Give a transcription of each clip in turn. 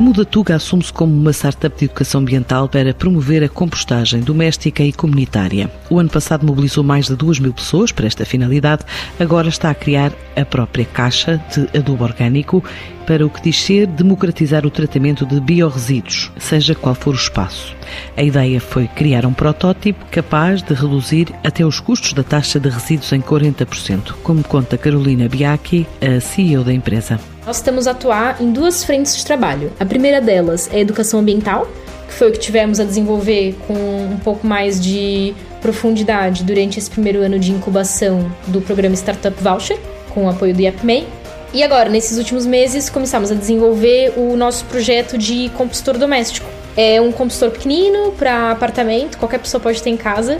a Mudatuga assume-se como uma startup de educação ambiental para promover a compostagem doméstica e comunitária. O ano passado mobilizou mais de 2 mil pessoas para esta finalidade. Agora está a criar a própria caixa de adubo orgânico para o que diz ser democratizar o tratamento de biorresíduos, seja qual for o espaço. A ideia foi criar um protótipo capaz de reduzir até os custos da taxa de resíduos em 40%, como conta Carolina Biaki, a CEO da empresa. Nós estamos a atuar em duas frentes de trabalho. A primeira delas é a educação ambiental, que foi o que tivemos a desenvolver com um pouco mais de profundidade durante esse primeiro ano de incubação do programa Startup Voucher, com o apoio do IAPMEI. E agora, nesses últimos meses, começamos a desenvolver o nosso projeto de compostor doméstico. É um compostor pequenino para apartamento, qualquer pessoa pode ter em casa,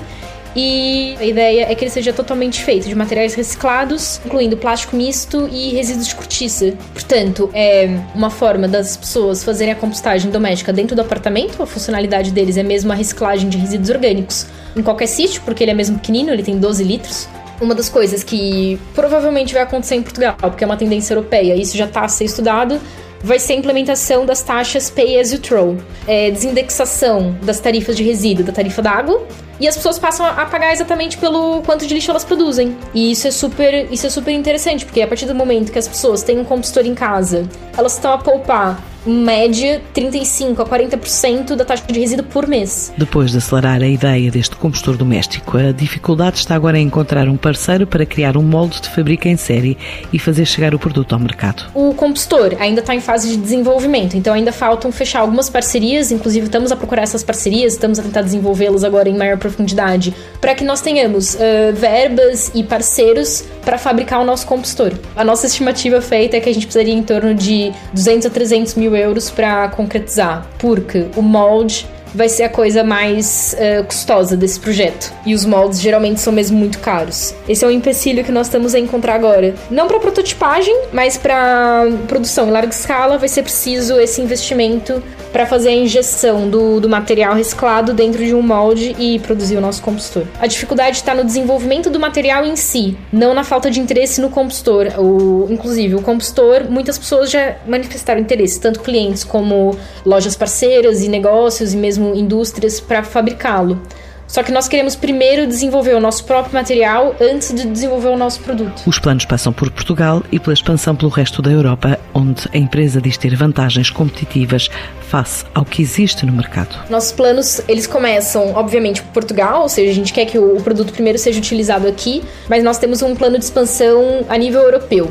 e a ideia é que ele seja totalmente feito de materiais reciclados, incluindo plástico misto e resíduos de cortiça. Portanto, é uma forma das pessoas fazerem a compostagem doméstica dentro do apartamento. A funcionalidade deles é mesmo a reciclagem de resíduos orgânicos em qualquer sítio, porque ele é mesmo pequenino, ele tem 12 litros. Uma das coisas que provavelmente vai acontecer em Portugal, porque é uma tendência europeia, isso já está a ser estudado, vai ser a implementação das taxas Pay as you Throw, é, desindexação das tarifas de resíduo, da tarifa da água, e as pessoas passam a pagar exatamente pelo quanto de lixo elas produzem. E isso é super, isso é super interessante, porque a partir do momento que as pessoas têm um compostor em casa, elas estão a poupar média 35 a 40% da taxa de resíduo por mês. Depois de acelerar a ideia deste compostor doméstico, a dificuldade está agora em encontrar um parceiro para criar um molde de fábrica em série e fazer chegar o produto ao mercado. O compostor ainda está em fase de desenvolvimento, então ainda faltam fechar algumas parcerias, inclusive estamos a procurar essas parcerias, estamos a tentar desenvolvê-las agora em maior profundidade, para que nós tenhamos uh, verbas e parceiros para fabricar o nosso compostor. A nossa estimativa feita é que a gente precisaria em torno de 200 a 300 mil euros para concretizar, porque o molde vai ser a coisa mais uh, custosa desse projeto. E os moldes geralmente são mesmo muito caros. Esse é o empecilho que nós estamos a encontrar agora. Não para prototipagem, mas para produção em larga escala vai ser preciso esse investimento para fazer a injeção do, do material reciclado dentro de um molde e produzir o nosso compostor. A dificuldade está no desenvolvimento do material em si, não na falta de interesse no compostor. O, inclusive, o compostor, muitas pessoas já manifestaram interesse, tanto clientes como lojas parceiras e negócios e mesmo mesmo indústrias para fabricá-lo. Só que nós queremos primeiro desenvolver o nosso próprio material antes de desenvolver o nosso produto. Os planos passam por Portugal e pela expansão pelo resto da Europa, onde a empresa diz ter vantagens competitivas face ao que existe no mercado. Nossos planos, eles começam, obviamente, por Portugal, ou seja, a gente quer que o produto primeiro seja utilizado aqui, mas nós temos um plano de expansão a nível europeu.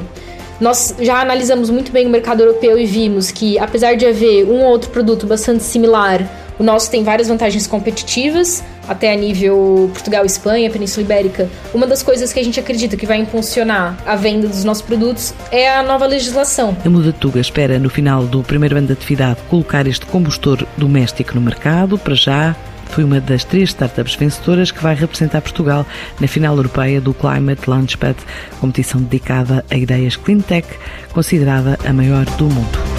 Nós já analisamos muito bem o mercado europeu e vimos que, apesar de haver um ou outro produto bastante similar o nosso tem várias vantagens competitivas, até a nível Portugal, Espanha, Península Ibérica. Uma das coisas que a gente acredita que vai impulsionar a venda dos nossos produtos é a nova legislação. A Mudatuga espera, no final do primeiro ano de atividade, colocar este combustor doméstico no mercado. Para já, foi uma das três startups vencedoras que vai representar Portugal na final europeia do Climate Launchpad, competição dedicada a ideias clean tech, considerada a maior do mundo.